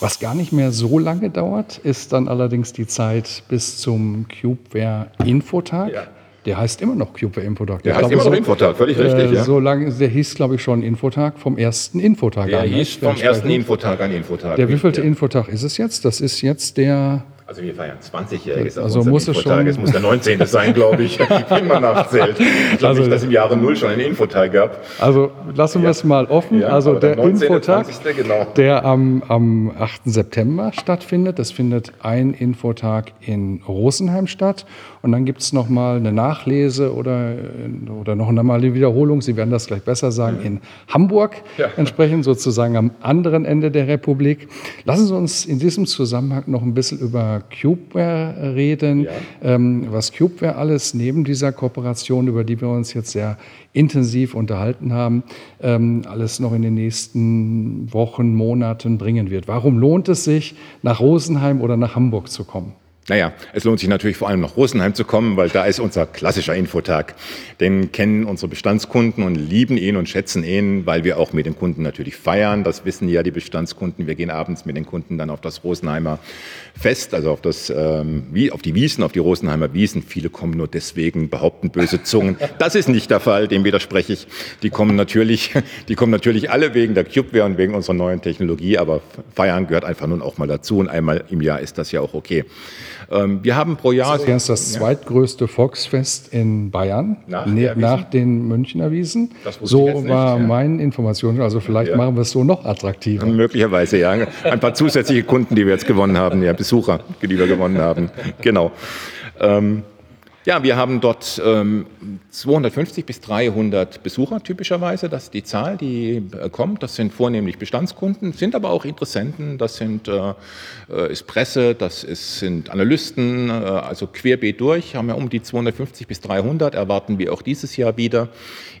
Was gar nicht mehr so lange dauert, ist dann allerdings die Zeit bis zum Cubeware Infotag. Ja. Der heißt immer noch Cubeware Infotag. Der, der heißt immer noch so, Infotag, völlig äh, richtig. Ja. So lange, der hieß, glaube ich, schon Infotag vom ersten Infotag der an. Der hieß vom ersten Infotag an Infotag. Der wievielte ja. Infotag ist es jetzt? Das ist jetzt der also wir feiern 20-jähriges also muss es schon Es muss der 19. sein, glaube ich, wenn man nachzählt. Ich glaube also, nicht, dass im Jahre Null schon einen Infotag gab. Also lassen wir ja. es mal offen. Ja, also der, der 19, Infotag, 20. Genau. der am, am 8. September stattfindet. Das findet ein Infotag in Rosenheim statt. Und dann gibt es nochmal eine Nachlese oder, oder noch einmal eine Wiederholung. Sie werden das gleich besser sagen, mhm. in Hamburg. Ja. Entsprechend sozusagen am anderen Ende der Republik. Lassen Sie uns in diesem Zusammenhang noch ein bisschen über Cubeware reden, ja. ähm, was Cubeware alles neben dieser Kooperation, über die wir uns jetzt sehr intensiv unterhalten haben, ähm, alles noch in den nächsten Wochen, Monaten bringen wird. Warum lohnt es sich, nach Rosenheim oder nach Hamburg zu kommen? Naja, es lohnt sich natürlich vor allem nach Rosenheim zu kommen, weil da ist unser klassischer Infotag. Den kennen unsere Bestandskunden und lieben ihn und schätzen ihn, weil wir auch mit den Kunden natürlich feiern. Das wissen ja die Bestandskunden. Wir gehen abends mit den Kunden dann auf das Rosenheimer Fest, also auf, das, ähm, wie, auf die Wiesen, auf die Rosenheimer Wiesen. Viele kommen nur deswegen, behaupten böse Zungen. Das ist nicht der Fall, dem widerspreche ich. Die kommen natürlich, die kommen natürlich alle wegen der Cubeware und wegen unserer neuen Technologie, aber feiern gehört einfach nun auch mal dazu und einmal im Jahr ist das ja auch okay. Ähm, wir haben pro Jahr. Das ist das zweitgrößte Volksfest in Bayern, nach, ne, nach den Münchner Wiesen. So war nicht, ja. meine Information. Also vielleicht ja. machen wir es so noch attraktiver. Möglicherweise, ja. Ein paar zusätzliche Kunden, die wir jetzt gewonnen haben, ja, Besucher, die wir gewonnen haben. Genau. Ähm, ja, wir haben dort ähm, 250 bis 300 Besucher typischerweise. Das ist die Zahl, die äh, kommt. Das sind vornehmlich Bestandskunden, sind aber auch Interessenten. Das sind, äh, äh ist Presse, das ist, sind Analysten, äh, also querbeet durch. Haben wir um die 250 bis 300, erwarten wir auch dieses Jahr wieder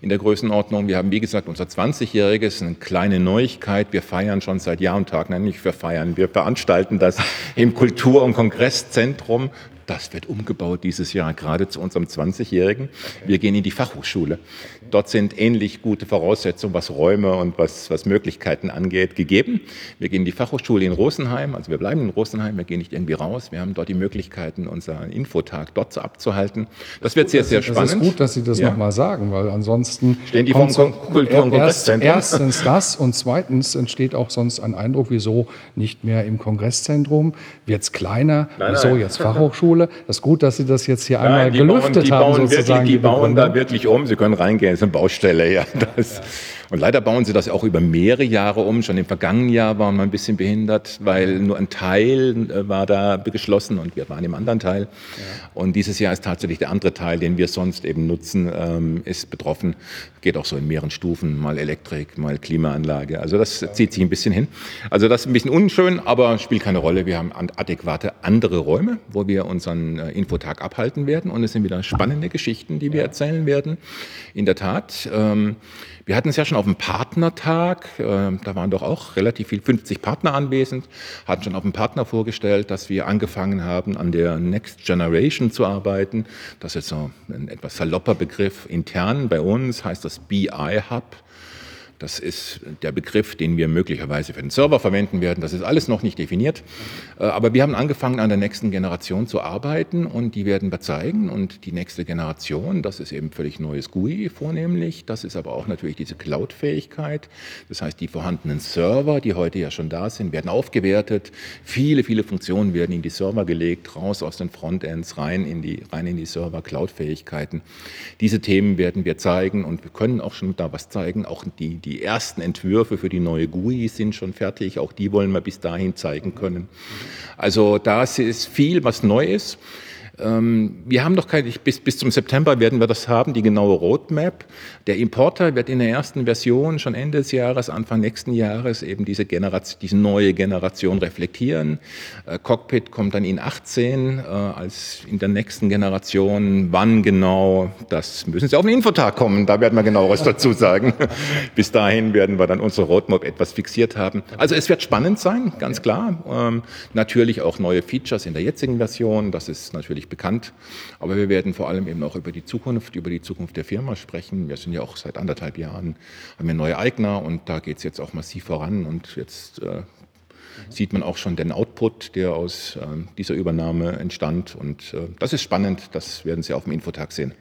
in der Größenordnung. Wir haben, wie gesagt, unser 20-jähriges, eine kleine Neuigkeit. Wir feiern schon seit Jahr und Tag, nein, nicht wir feiern, wir veranstalten das im Kultur- und Kongresszentrum das wird umgebaut dieses Jahr, gerade zu unserem 20-Jährigen. Wir gehen in die Fachhochschule. Dort sind ähnlich gute Voraussetzungen, was Räume und was, was Möglichkeiten angeht, gegeben. Wir gehen in die Fachhochschule in Rosenheim, also wir bleiben in Rosenheim, wir gehen nicht irgendwie raus. Wir haben dort die Möglichkeiten, unseren Infotag dort abzuhalten. Das wird sehr, sehr spannend. Es ist gut, dass Sie das ja. nochmal sagen, weil ansonsten stehen die vom Kultur- und Kongresszentrum. Erstens das und zweitens entsteht auch sonst ein Eindruck, wieso nicht mehr im Kongresszentrum, wird es kleiner, nein, wieso nein. jetzt Fachhochschule. Das ist gut, dass Sie das jetzt hier nein, einmal gelüftet bauen, haben, sozusagen. Wirklich, die, die bauen da wirklich um. Sie können reingehen ist eine Baustelle, ja. Das, und leider bauen sie das auch über mehrere Jahre um. Schon im vergangenen Jahr waren wir ein bisschen behindert, weil nur ein Teil äh, war da geschlossen und wir waren im anderen Teil. Ja. Und dieses Jahr ist tatsächlich der andere Teil, den wir sonst eben nutzen, ähm, ist betroffen. Geht auch so in mehreren Stufen, mal Elektrik, mal Klimaanlage. Also das zieht sich ein bisschen hin. Also das ist ein bisschen unschön, aber spielt keine Rolle. Wir haben adäquate andere Räume, wo wir unseren äh, Infotag abhalten werden. Und es sind wieder spannende Geschichten, die wir erzählen werden. In der Tat. Ähm, wir hatten es ja schon auf dem Partnertag, äh, da waren doch auch relativ viel, 50 Partner anwesend, hatten schon auf dem Partner vorgestellt, dass wir angefangen haben, an der Next Generation zu arbeiten. Das ist so ein etwas salopper Begriff intern bei uns, heißt das BI Hub. Das ist der Begriff, den wir möglicherweise für den Server verwenden werden. Das ist alles noch nicht definiert. Äh, aber wir haben angefangen, an der nächsten Generation zu arbeiten und die werden wir zeigen. Und die nächste Generation, das ist eben völlig neues GUI vornehmlich. Das ist aber auch natürlich diese Cloud-Fähigkeit. Das heißt, die vorhandenen Server, die heute ja schon da sind, werden aufgewertet. Viele, viele Funktionen werden in die Server gelegt, raus aus den Frontends, rein in die, rein in die Server, Cloud-Fähigkeiten. Diese Themen werden wir zeigen und wir können auch schon da was zeigen. Auch die, die die ersten Entwürfe für die neue GUI sind schon fertig. Auch die wollen wir bis dahin zeigen können. Also da ist viel, was neu ist. Ähm, wir haben noch keine, bis, bis zum September werden wir das haben, die genaue Roadmap. Der Importer wird in der ersten Version schon Ende des Jahres, Anfang nächsten Jahres eben diese, Generation, diese neue Generation reflektieren. Äh, Cockpit kommt dann in 18 äh, als in der nächsten Generation. Wann genau, das müssen Sie auf den Infotag kommen, da werden wir genaueres dazu sagen. bis dahin werden wir dann unsere Roadmap etwas fixiert haben. Also es wird spannend sein, ganz klar. Ähm, natürlich auch neue Features in der jetzigen Version, das ist natürlich bekannt. Aber wir werden vor allem eben auch über die Zukunft, über die Zukunft der Firma sprechen. Wir sind ja auch seit anderthalb Jahren, haben wir neue Eigner und da geht es jetzt auch massiv voran und jetzt äh, sieht man auch schon den Output, der aus äh, dieser Übernahme entstand. Und äh, das ist spannend, das werden Sie auf dem Infotag sehen.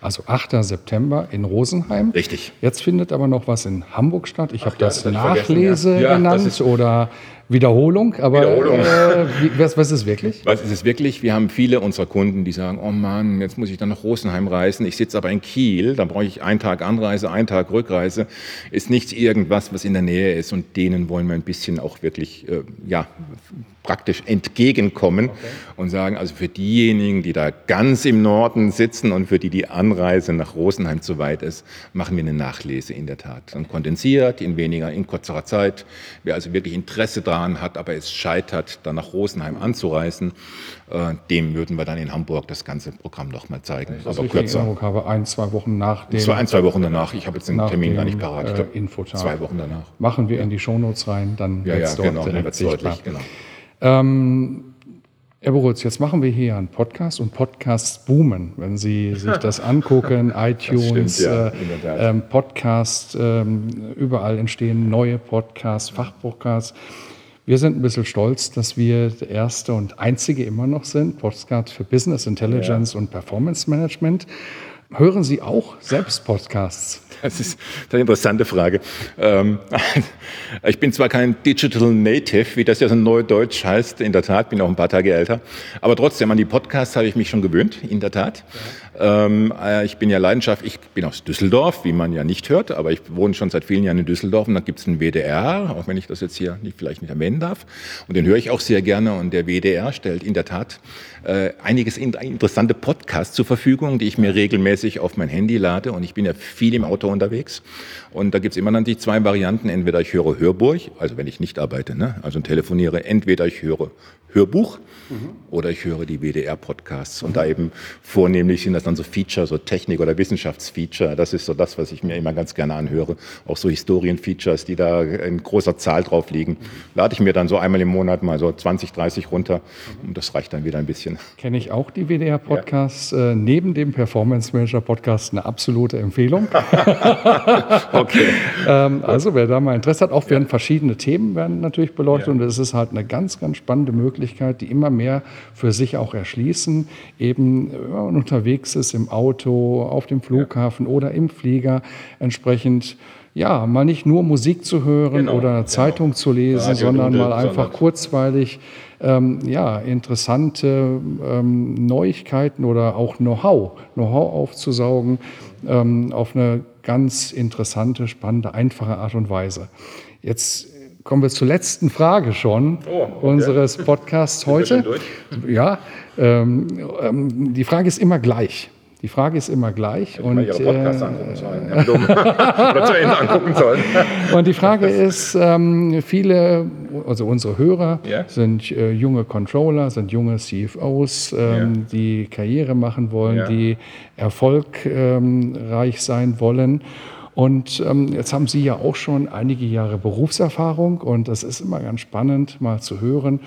Also 8. September in Rosenheim. Richtig. Jetzt findet aber noch was in Hamburg statt. Ich habe ja, das, das Nachlese ja. genannt ja, oder Wiederholung, aber Wiederholung. Äh, was, was, ist es wirklich? Was ist es wirklich? Wir haben viele unserer Kunden, die sagen, oh Mann, jetzt muss ich dann nach Rosenheim reisen. Ich sitze aber in Kiel, dann brauche ich einen Tag Anreise, einen Tag Rückreise. Ist nichts irgendwas, was in der Nähe ist und denen wollen wir ein bisschen auch wirklich äh, ja, praktisch entgegenkommen okay. und sagen, also für diejenigen, die da ganz im Norden sitzen und für die die Anreise nach Rosenheim zu weit ist, machen wir eine Nachlese in der Tat. Dann kondensiert in weniger, in kürzerer Zeit. Wer also wirklich Interesse daran hat, aber es scheitert, dann nach Rosenheim anzureisen, äh, dem würden wir dann in Hamburg das ganze Programm nochmal zeigen. Das aber kürzer. In habe ein, zwei Wochen nach dem. Das war ein, zwei Wochen danach. Ich habe jetzt den Termin dem, gar nicht parat. Äh, Infotag. Zwei Wochen danach. Machen wir in die Shownotes rein, dann ja, ja, dort genau, direkt sichtbar. Deutlich, genau. Ähm, Herr Borutz, jetzt machen wir hier einen Podcast und Podcasts boomen. Wenn Sie sich das angucken, iTunes, stimmt, ja, äh, ähm, Podcast, ähm, überall entstehen neue Podcasts, Fachpodcasts. Wir sind ein bisschen stolz, dass wir der erste und einzige immer noch sind, Podcast für Business Intelligence ja. und Performance Management. Hören Sie auch selbst Podcasts? Das ist eine interessante Frage. Ähm, ich bin zwar kein Digital Native, wie das ja so neudeutsch heißt, in der Tat, bin auch ein paar Tage älter, aber trotzdem an die Podcasts habe ich mich schon gewöhnt, in der Tat. Ähm, äh, ich bin ja Leidenschaft, ich bin aus Düsseldorf, wie man ja nicht hört, aber ich wohne schon seit vielen Jahren in Düsseldorf und da gibt es einen WDR, auch wenn ich das jetzt hier nicht, vielleicht nicht erwähnen darf. Und den höre ich auch sehr gerne und der WDR stellt in der Tat äh, einiges interessante Podcasts zur Verfügung, die ich mir regelmäßig auf mein Handy lade und ich bin ja viel im Auto unterwegs und da gibt es immer dann die zwei Varianten, entweder ich höre Hörburg, also wenn ich nicht arbeite, ne? also telefoniere, entweder ich höre Hörbuch mhm. oder ich höre die WDR-Podcasts. Und da eben vornehmlich sind das dann so Feature, so Technik- oder Wissenschaftsfeature. Das ist so das, was ich mir immer ganz gerne anhöre. Auch so Historienfeatures, die da in großer Zahl drauf liegen. Mhm. Lade ich mir dann so einmal im Monat mal so 20, 30 runter. Und das reicht dann wieder ein bisschen. Kenne ich auch die WDR-Podcasts. Ja. Äh, neben dem Performance Manager Podcast eine absolute Empfehlung. okay. ähm, also wer da mal Interesse hat, auch werden verschiedene Themen werden natürlich beleuchtet. Ja. Und es ist halt eine ganz, ganz spannende Möglichkeit, die immer mehr für sich auch erschließen. Eben, wenn man unterwegs ist im Auto, auf dem Flughafen ja. oder im Flieger, entsprechend ja, mal nicht nur Musik zu hören genau, oder eine Zeitung genau. zu lesen, Radio sondern mal einfach kurzweilig ähm, ja, interessante ähm, Neuigkeiten oder auch Know-how, Know-how aufzusaugen ähm, auf eine ganz interessante, spannende, einfache Art und Weise. Jetzt kommen wir zur letzten Frage schon oh, okay. unseres Podcasts heute. Ja, ähm, ähm, die Frage ist immer gleich. Die Frage ist immer gleich. und, Ihre Podcasts äh, angucken sollen. Oder zu Ende angucken sollen. und die Frage ist, ähm, viele, also unsere Hörer yeah. sind äh, junge Controller, sind junge CFOs, ähm, yeah. die Karriere machen wollen, yeah. die erfolgreich sein wollen. Und ähm, jetzt haben Sie ja auch schon einige Jahre Berufserfahrung und das ist immer ganz spannend, mal zu hören.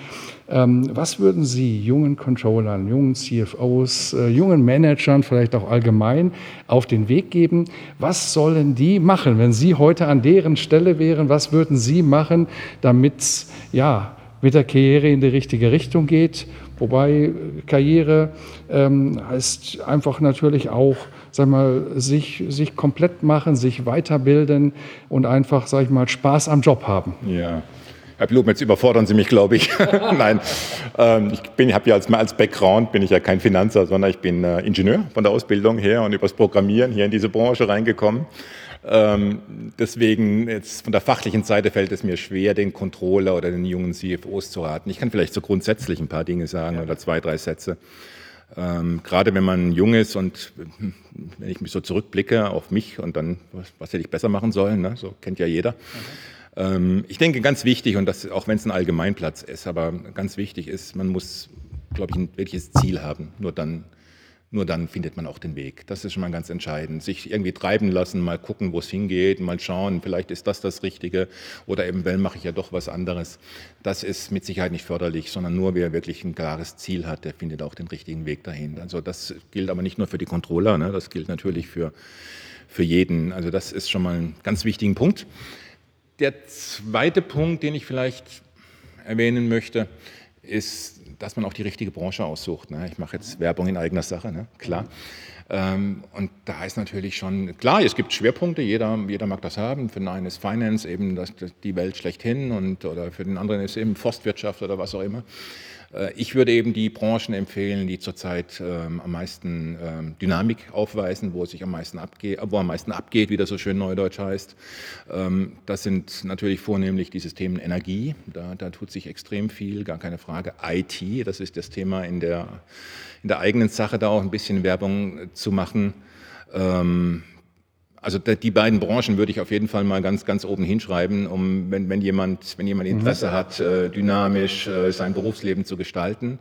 Ähm, was würden Sie jungen Controllern, jungen CFOs, äh, jungen Managern, vielleicht auch allgemein auf den Weg geben? Was sollen die machen, wenn Sie heute an deren Stelle wären? Was würden Sie machen, damit ja, mit der Karriere in die richtige Richtung geht? Wobei Karriere ähm, heißt einfach natürlich auch, sag mal, sich, sich komplett machen, sich weiterbilden und einfach, sag ich mal, Spaß am Job haben. Ja. Herr Blum, jetzt überfordern Sie mich, glaube ich. Nein, ähm, ich bin, habe ja als, als Background bin ich ja kein Finanzer, sondern ich bin äh, Ingenieur von der Ausbildung her und übers Programmieren hier in diese Branche reingekommen. Ähm, deswegen jetzt von der fachlichen Seite fällt es mir schwer, den Controller oder den jungen CFOs zu raten. Ich kann vielleicht so grundsätzlich ein paar Dinge sagen ja. oder zwei, drei Sätze. Ähm, gerade wenn man jung ist und wenn ich mich so zurückblicke auf mich und dann, was, was hätte ich besser machen sollen, ne? so kennt ja jeder. Okay. Ähm, ich denke, ganz wichtig, und das, auch wenn es ein Allgemeinplatz ist, aber ganz wichtig ist, man muss, glaube ich, ein wirkliches Ziel haben. Nur dann nur dann findet man auch den Weg. Das ist schon mal ganz entscheidend. Sich irgendwie treiben lassen, mal gucken, wo es hingeht, mal schauen, vielleicht ist das das Richtige oder eventuell mache ich ja doch was anderes. Das ist mit Sicherheit nicht förderlich, sondern nur wer wirklich ein klares Ziel hat, der findet auch den richtigen Weg dahin. Also das gilt aber nicht nur für die Controller, ne? das gilt natürlich für, für jeden. Also das ist schon mal ein ganz wichtiger Punkt. Der zweite Punkt, den ich vielleicht erwähnen möchte, ist dass man auch die richtige Branche aussucht. Ne? Ich mache jetzt Werbung in eigener Sache, ne? klar. Ähm, und da ist natürlich schon, klar, es gibt Schwerpunkte, jeder, jeder mag das haben. Für den einen ist Finance eben das, die Welt schlechthin und, oder für den anderen ist eben Forstwirtschaft oder was auch immer. Äh, ich würde eben die Branchen empfehlen, die zurzeit ähm, am meisten ähm, Dynamik aufweisen, wo es sich am meisten abgeht, wo am meisten abgeht, wie das so schön neudeutsch heißt. Ähm, das sind natürlich vornehmlich die Systeme Energie. Da, da tut sich extrem viel, gar keine Frage. IT, das ist das Thema in der, in der eigenen Sache, da auch ein bisschen Werbung zu machen. Ähm, also die beiden Branchen würde ich auf jeden Fall mal ganz, ganz oben hinschreiben, um wenn, wenn jemand, wenn jemand Interesse mhm. hat, äh, dynamisch äh, sein Berufsleben zu gestalten,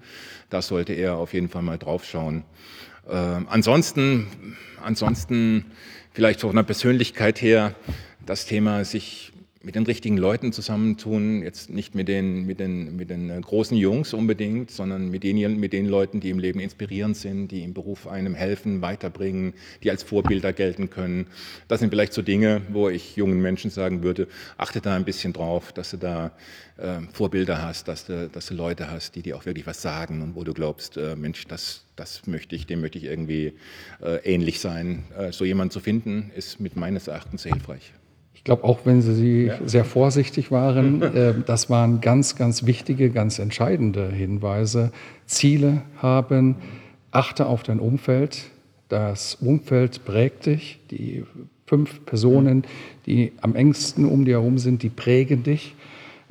da sollte er auf jeden Fall mal draufschauen. Ähm, ansonsten, ansonsten vielleicht von der Persönlichkeit her das Thema sich mit den richtigen Leuten zusammentun, jetzt nicht mit den, mit den, mit den äh, großen Jungs unbedingt, sondern mit den, mit den Leuten, die im Leben inspirierend sind, die im Beruf einem helfen, weiterbringen, die als Vorbilder gelten können. Das sind vielleicht so Dinge, wo ich jungen Menschen sagen würde, achte da ein bisschen drauf, dass du da äh, Vorbilder hast, dass du, dass du Leute hast, die dir auch wirklich was sagen und wo du glaubst, äh, Mensch, das, das möchte ich, dem möchte ich irgendwie äh, ähnlich sein. Äh, so jemanden zu finden, ist mit meines Erachtens sehr hilfreich. Ich glaube, auch wenn Sie ja. sehr vorsichtig waren, äh, das waren ganz, ganz wichtige, ganz entscheidende Hinweise. Ziele haben, achte auf dein Umfeld. Das Umfeld prägt dich. Die fünf Personen, die am engsten um dir herum sind, die prägen dich.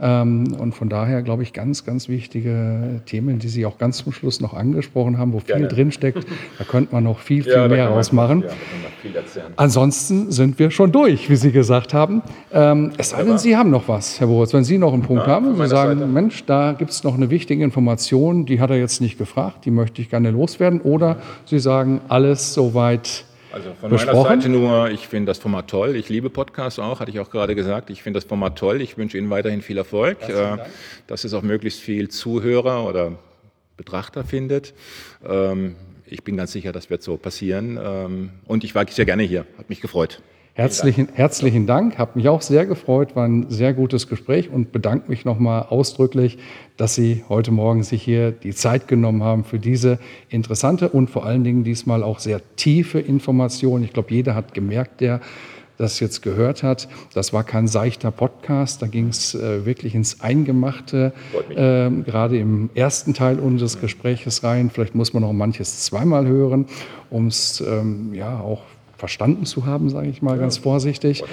Ähm, und von daher glaube ich ganz, ganz wichtige Themen, die Sie auch ganz zum Schluss noch angesprochen haben, wo viel Gerne. drinsteckt. Da könnte man noch viel, viel ja, mehr rausmachen. Ja, Ansonsten sind wir schon durch, wie Sie gesagt haben. Ähm, es sei denn, Sie haben noch was, Herr Boritz. Wenn Sie noch einen Punkt ja, haben, Sie sagen, Seite. Mensch, da gibt es noch eine wichtige Information, die hat er jetzt nicht gefragt, die möchte ich gerne loswerden. Oder Sie sagen, alles soweit also von besprochen. meiner Seite nur, ich finde das Format toll. Ich liebe Podcasts auch, hatte ich auch gerade gesagt. Ich finde das Format toll. Ich wünsche Ihnen weiterhin viel Erfolg, äh, dass es auch möglichst viel Zuhörer oder Betrachter findet. Ähm, ich bin ganz sicher, das wird so passieren. Ähm, und ich war sehr gerne hier. Hat mich gefreut. Herzlichen, herzlichen Dank, hat mich auch sehr gefreut, war ein sehr gutes Gespräch und bedanke mich nochmal ausdrücklich, dass Sie heute Morgen sich hier die Zeit genommen haben für diese interessante und vor allen Dingen diesmal auch sehr tiefe Information. Ich glaube, jeder hat gemerkt, der das jetzt gehört hat. Das war kein seichter Podcast, da ging es äh, wirklich ins Eingemachte, äh, gerade im ersten Teil unseres Gespräches rein. Vielleicht muss man noch manches zweimal hören, um es ähm, ja auch verstanden zu haben, sage ich mal ja. ganz vorsichtig.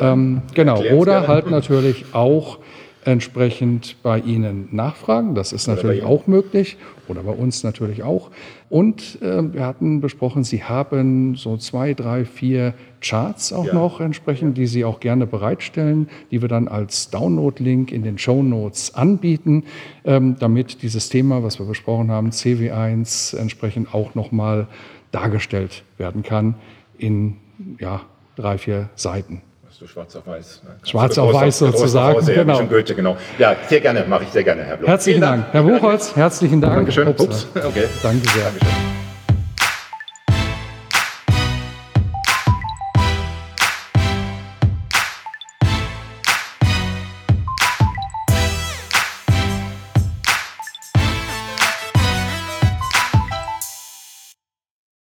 Ähm, genau, oder halt natürlich auch entsprechend bei Ihnen nachfragen. Das ist natürlich auch möglich oder bei uns natürlich auch. Und äh, wir hatten besprochen, Sie haben so zwei, drei, vier Charts auch ja. noch entsprechend, die Sie auch gerne bereitstellen, die wir dann als Download-Link in den Show Notes anbieten, ähm, damit dieses Thema, was wir besprochen haben, CW1 entsprechend auch nochmal dargestellt werden kann in ja, drei, vier Seiten. So schwarz auf weiß. Ne? Schwarz auf weiß sozusagen. genau. Goethe, genau. Ja, sehr gerne, mache ich sehr gerne, Herr Blum. Herzlichen Dank. Herr Buchholz, herzlichen Dank. Dankeschön. Ups. Okay. Danke sehr. Dankeschön.